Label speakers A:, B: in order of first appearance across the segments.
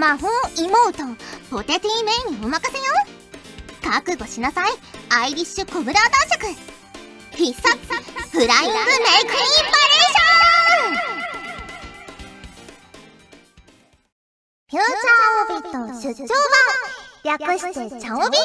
A: 魔法妹ポテティメイにお任せよ覚悟しなさいアイリッシュコブラー男爵必殺フライングメイクインバレーションフューチャーオビット出張版略してチャオビ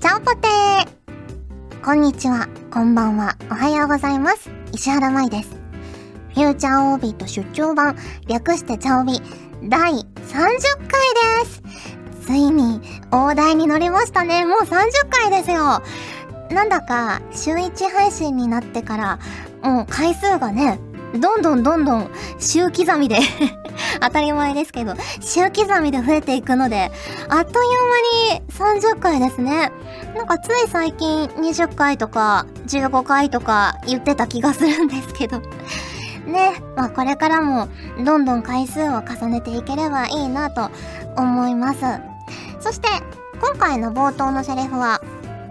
A: チャオポテーこんにちは、こんばんは、おはようございます。石原舞です。フューチャーオービット出張版略してチャオビ第30回ですついに大台に乗りましたね。もう30回ですよ。なんだか週1配信になってからもう回数がね、どんどんどんどん週刻みで 当たり前ですけど、週刻みで増えていくので、あっという間に30回ですね。なんかつい最近20回とか15回とか言ってた気がするんですけど。ね、まあこれからもどんどん回数を重ねていければいいなと思います。そして今回の冒頭のセリフは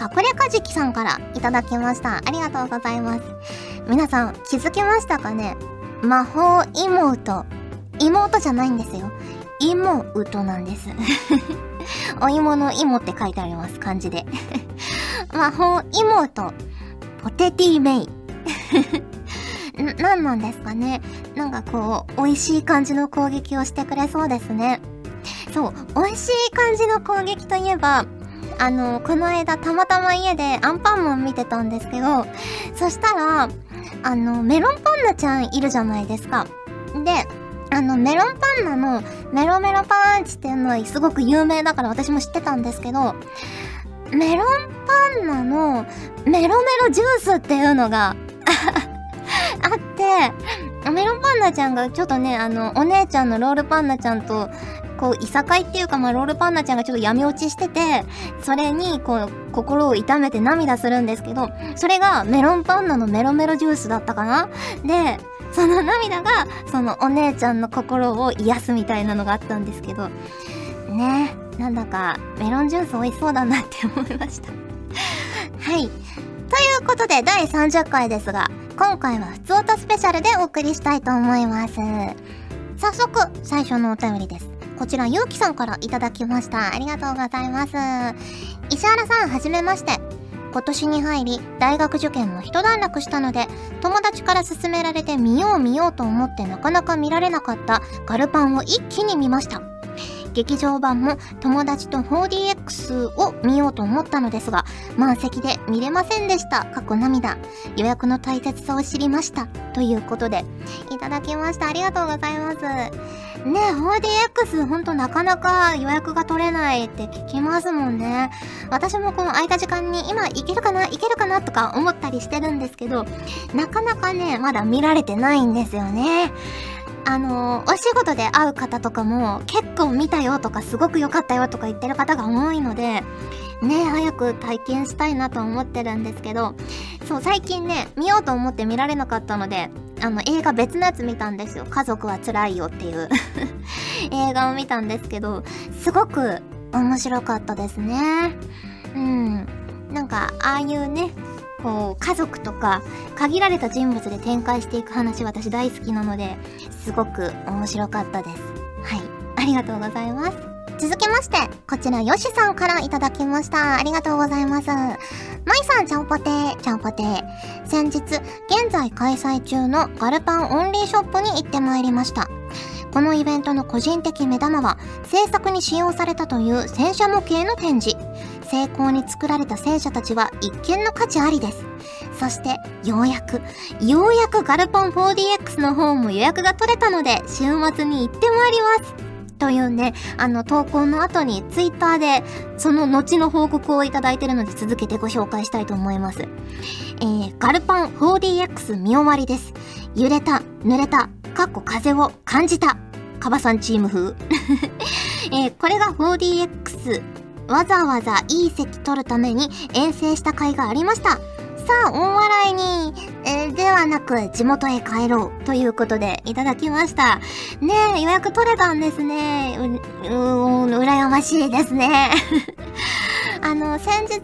A: 隠れかじきさんからいただきました。ありがとうございます。皆さん気づきましたかね？魔法妹。妹じゃないんですよ。妹なんです。お芋の芋って書いてあります、漢字で。魔法妹。ポテティメイ。な、ななんですかね。なんかこう、美味しい感じの攻撃をしてくれそうですね。そう、美味しい感じの攻撃といえば、あの、この間たまたま家でアンパンマン見てたんですけど、そしたら、あの、メロンパンナちゃんいるじゃないですか。で、あの、メロンパンナのメロメロパンチっていうのはすごく有名だから私も知ってたんですけど、メロンパンナのメロメロジュースっていうのがあって、メロンパンナちゃんがちょっとね、あの、お姉ちゃんのロールパンナちゃんと、こう、いさかいっていうか、まあ、ロールパンナちゃんがちょっと闇落ちしてて、それに、こう、心を痛めて涙するんですけど、それがメロンパンナのメロメロジュースだったかな？で、その涙が、そのお姉ちゃんの心を癒すみたいなのがあったんですけど、ねなんだかメロンジュース美味しそうだなって思いました。はい。ということで、第30回ですが、今回は普通歌スペシャルでお送りしたいと思います。早速、最初のお便りです。こちら、ゆうきさんからいただきました。ありがとうございます。石原さん、はじめまして。今年に入り、大学受験も一段落したので、友達から勧められて見よう見ようと思ってなかなか見られなかったガルパンを一気に見ました。劇場版も友達と 4DX を見ようと思ったのですが、満席で見れませんでした。過去涙。予約の大切さを知りました。ということで、いただきました。ありがとうございます。ね 4DX ほんとなかなか予約が取れないって聞きますもんね。私もこの空いた時間に今行けるかな行けるかなとか思ったりしてるんですけど、なかなかね、まだ見られてないんですよね。あのお仕事で会う方とかも結構見たよとかすごく良かったよとか言ってる方が多いので、ね早く体験したいなと思ってるんですけど、そう、最近ね、見ようと思って見られなかったので、あの、映画別のやつ見たんですよ。家族は辛いよっていう 映画を見たんですけど、すごく面白かったですね。うん。なんか、ああいうね、こう、家族とか、限られた人物で展開していく話私大好きなので、すごく面白かったです。はい。ありがとうございます。続きまして、こちら、よしさんからいただきました。ありがとうございます。まいさん、ちゃんぽてー、ちゃんぽてー。先日、現在開催中のガルパンオンリーショップに行ってまいりました。このイベントの個人的目玉は、制作に使用されたという戦車模型の展示。成功に作られた戦車たちは一見の価値ありです。そして、ようやく、ようやくガルパン 4DX の方も予約が取れたので、週末に行ってまいります。というね、あの投稿の後にツイッターでその後の報告をいただいてるので続けてご紹介したいと思います。えー、ガルパン 4DX 見終わりです。揺れた、濡れた、かっこ風を感じた。カバさんチーム風。えー、これが 4DX わざわざいい席取るために遠征した甲斐がありました。さあ、大笑いに、えー、ではなく、地元へ帰ろう。ということで、いただきました。ねえ、予約取れたんですね。う、うーん、羨ましいですね。あの、先日、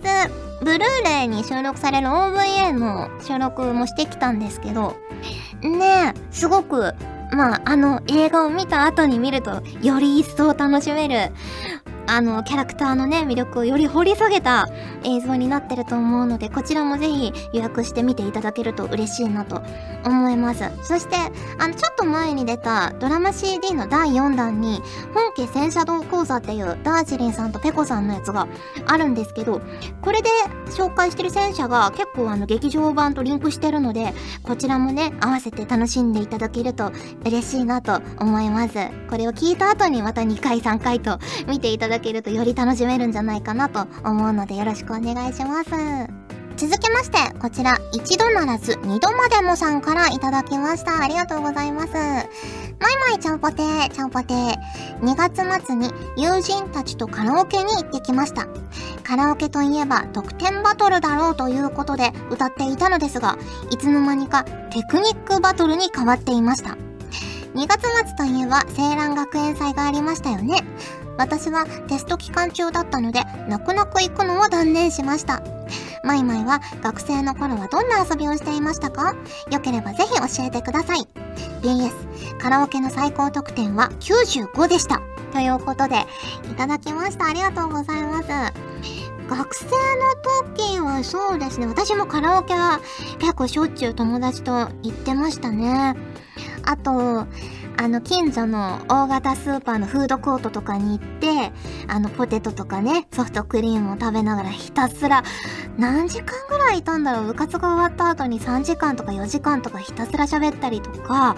A: ブルーレイに収録される OVA の収録もしてきたんですけど、ねえ、すごくまあ、あの映画を見た後に見ると、より一層楽しめる、あの、キャラクターのね、魅力をより掘り下げた映像になってると思うので、こちらもぜひ予約して見ていただけると嬉しいなと思います。そして、あの、ちょっと前に出たドラマ CD の第4弾に、本家戦車道講座っていうダージリンさんとペコさんのやつがあるんですけど、これで紹介してる戦車が結構あの、劇場版とリンクしてるので、こちらもね、合わせて楽しんでいただけると嬉しいなと思います。これを聞いた後にまた2回3回と見ていただけるとより楽しめるんじゃないかなと思うのでよろしくお願いします。続きまして、こちら、一度ならず二度までもさんからいただきました。ありがとうございます。まいまいちゃんぽてー、ちゃんぽてー。2月末に友人たちとカラオケに行ってきました。カラオケといえば得点バトルだろうということで歌っていたのですが、いつの間にかテクニックバトルに変わっていました。2月末といえば、青蘭学園祭がありましたよね。私はテスト期間中だったので、泣く泣く行くのを断念しました。マイマイは学生の頃はどんな遊びをしていましたか？よければぜひ教えてください。BS、カラオケの最高得点は95でした。ということで、いただきました。ありがとうございます。学生の時はそうですね、私もカラオケは結構しょっちゅう友達と行ってましたね。あと、あの、近所の大型スーパーのフードコートとかに行って、あの、ポテトとかね、ソフトクリームを食べながらひたすら、何時間ぐらいいたんだろう部活が終わった後に3時間とか4時間とかひたすら喋ったりとか、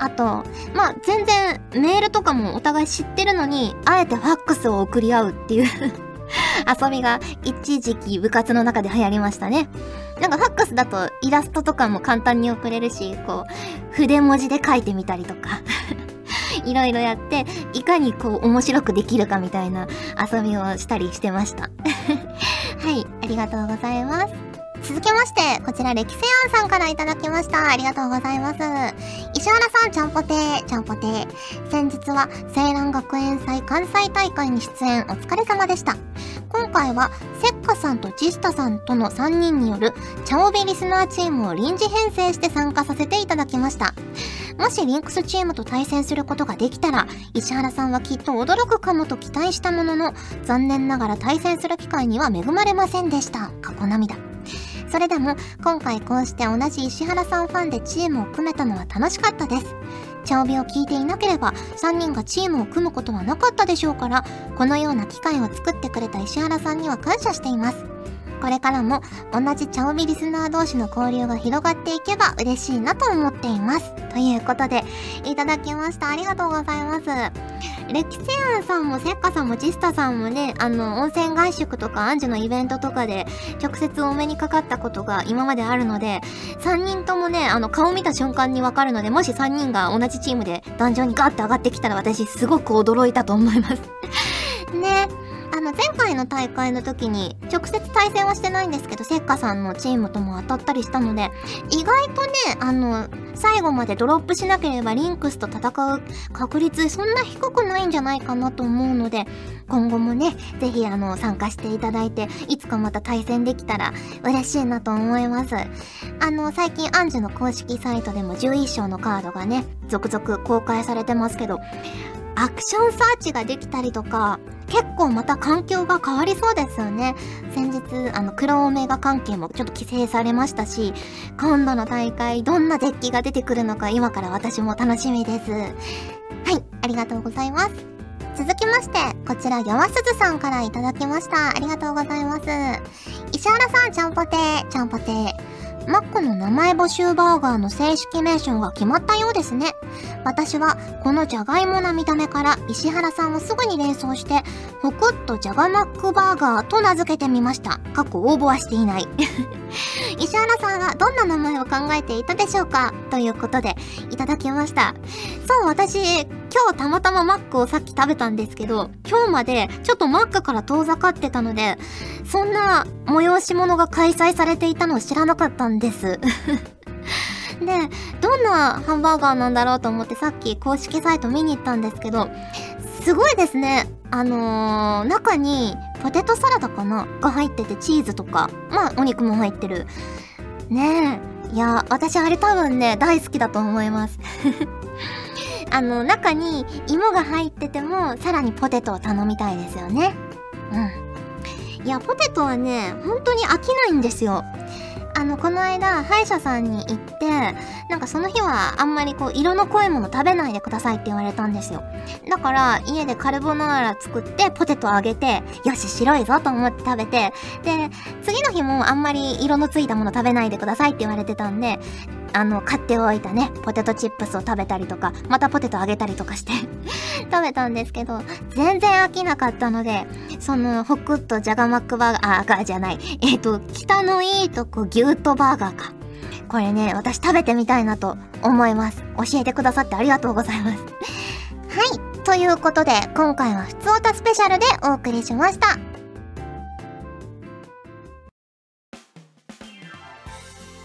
A: あと、まあ、全然メールとかもお互い知ってるのに、あえてファックスを送り合うっていう。遊びが一時期部活の中で流行りましたね。なんかファックスだとイラストとかも簡単に送れるし、こう、筆文字で書いてみたりとか いろいろやって、いかにこう面白くできるかみたいな遊びをしたりしてました はい、ありがとうございます。続きまして、こちら、歴世庵さんからいただきました。ありがとうございます。石原さん、ちゃんぽてー、ちゃんぽてー。先日は、青蘭学園祭関西大会に出演お疲れ様でした。今回は、せっかさんとジスタさんとの3人による、チャオビリスナーチームを臨時編成して参加させていただきました。もしリンクスチームと対戦することができたら、石原さんはきっと驚くかもと期待したものの、残念ながら対戦する機会には恵まれませんでした。過去涙。それでも今回こうして同じ石原さんファンでチームを組めたのは楽しかったです。調味を聞いていなければ3人がチームを組むことはなかったでしょうからこのような機会を作ってくれた石原さんには感謝しています。これからも同じ茶帯リスナー同士の交流が広がっていけば嬉しいなと思っています。ということで、いただきました。ありがとうございます。レキセアンさんもセッカさんもジスタさんもね、あの、温泉合宿とかアンジュのイベントとかで直接お目にかかったことが今まであるので、3人ともね、あの、顔見た瞬間にわかるので、もし3人が同じチームで壇上にガッて上がってきたら私すごく驚いたと思いますね。あの、前回の大会の時に、直接対戦はしてないんですけど、せっかさんのチームとも当たったりしたので、意外とね、あの、最後までドロップしなければリンクスと戦う確率、そんな低くないんじゃないかなと思うので、今後もね、ぜひあの、参加していただいて、いつかまた対戦できたら嬉しいなと思います。あの、最近アンジュの公式サイトでも11章のカードがね、続々公開されてますけど、アクションサーチができたりとか、結構また環境が変わりそうですよね。先日、あの、黒オメガ関係もちょっと規制されましたし、今度の大会どんなデッキが出てくるのか今から私も楽しみです。はい、ありがとうございます。続きまして、こちら、山鈴さんからいただきました。ありがとうございます。石原さん、ちゃんぽてー、ちゃんぽてー。マックの名前募集バーガーの正式名称が決まったようですね。私はこのじゃがいもな見た目から石原さんをすぐに連想して、ホクッとじゃがマックバーガーと名付けてみました。過去応募はしていない。石原さんはどんな名前を考えていたでしょうか？ということで、いただきました。そう、私、今日たまたまマックをさっき食べたんですけど、今日までちょっとマックから遠ざかってたので、そんな催し物が開催されていたのを知らなかったんです。で、どんなハンバーガーなんだろうと思ってさっき公式サイト見に行ったんですけど、すごいですね。あのー、中にポテトサラダかな？が入っててチーズとか、まあお肉も入ってる。ねえ。いや、私あれ多分ね、大好きだと思います。あの中に芋が入っててもさらにポテトを頼みたいですよね。うん。いやポテトはね本当に飽きないんですよ。あのこの間歯医者さんに行ってなんかその日はあんまりこう色の濃いもの食べないでくださいって言われたんですよ。だから家でカルボナーラ作ってポテト揚げてよし白いぞと思って食べてで次の日もあんまり色のついたもの食べないでくださいって言われてたんであの買っておいたねポテトチップスを食べたりとかまたポテト揚げたりとかして 食べたんですけど全然飽きなかったのでそのホクッとジャガマックバーガーあじゃない。えっ、ー、と北のいいとこギュートバーガーか。これね私食べてみたいなと思います。教えてくださってありがとうございます。はい。ということで今回はふつおたスペシャルでお送りしました。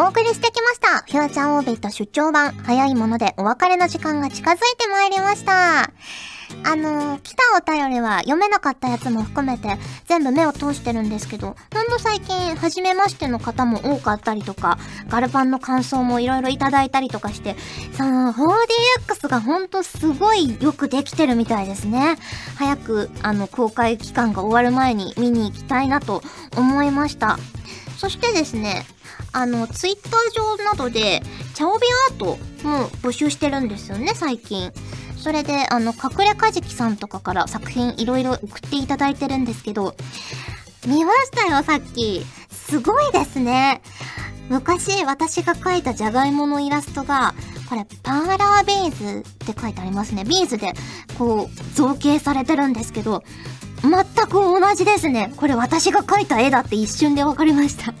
A: お送りしてきました。フューチャーオービット出張版。早いものでお別れの時間が近づいてまいりました。あのー、来たお便りは読めなかったやつも含めて全部目を通してるんですけど、ほんと最近、初めましての方も多かったりとか、ガルパンの感想もいろいろいただいたりとかして、その 4DX がほんとすごいよくできてるみたいですね。早く、あの、公開期間が終わる前に見に行きたいなと思いました。そしてですね、あの、ツイッター上などで、チャオビアートも募集してるんですよね、最近。それで、あの、隠れカジキさんとかから作品いろいろ送っていただいてるんですけど、見ましたよ、さっき。すごいですね。昔、私が描いたじゃがいものイラストが、これ、パーラービーズって書いてありますね。ビーズで、こう、造形されてるんですけど、全く同じですね。これ私が描いた絵だって一瞬で分かりました。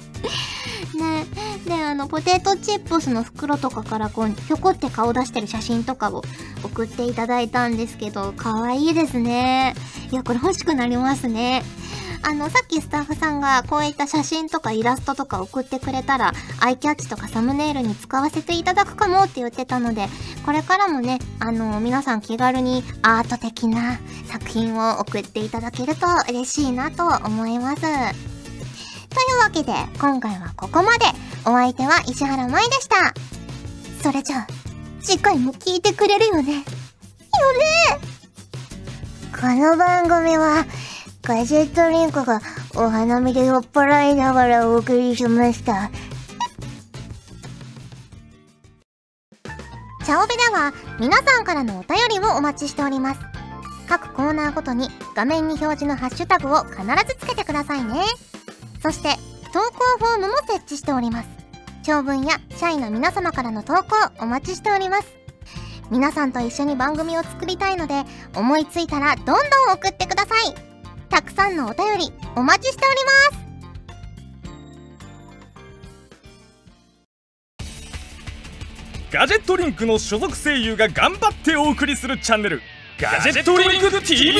A: あの、ポテトチップスの袋とかからこう、ひょこって顔出してる写真とかを送っていただいたんですけど、可愛いですね。いや、これ欲しくなりますね。あの、さっきスタッフさんがこういった写真とかイラストとか送ってくれたら、アイキャッチとかサムネイルに使わせていただくかもって言ってたので、これからもね、あの、皆さん気軽にアート的な作品を送っていただけると嬉しいなと思います。というわけで、今回はここまで。お相手は石原舞でした。それじゃあ、次回も聞いてくれるよね？よね？この番組は、ガジェットリンクがお花見で酔っ払いながらお送りしました。チャオベでは皆さんからのお便りをお待ちしております。各コーナーごとに画面に表示のハッシュタグを必ずつけてくださいね。そして投稿フォームも設置しております。長文や社員の皆様からの投稿お待ちしております。皆さんと一緒に番組を作りたいので思いついたらどんどん送ってください。たくさんのお便りお待ちしております
B: ガジェットリンクの所属声優が頑張ってお送りするチャンネルガジェットリンク TV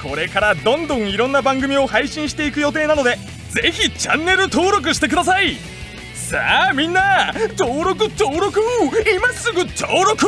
B: これからどんどんいろんな番組を配信していく予定なのでぜひチャンネル登録してください。さあみんな登録登録。今すぐ登録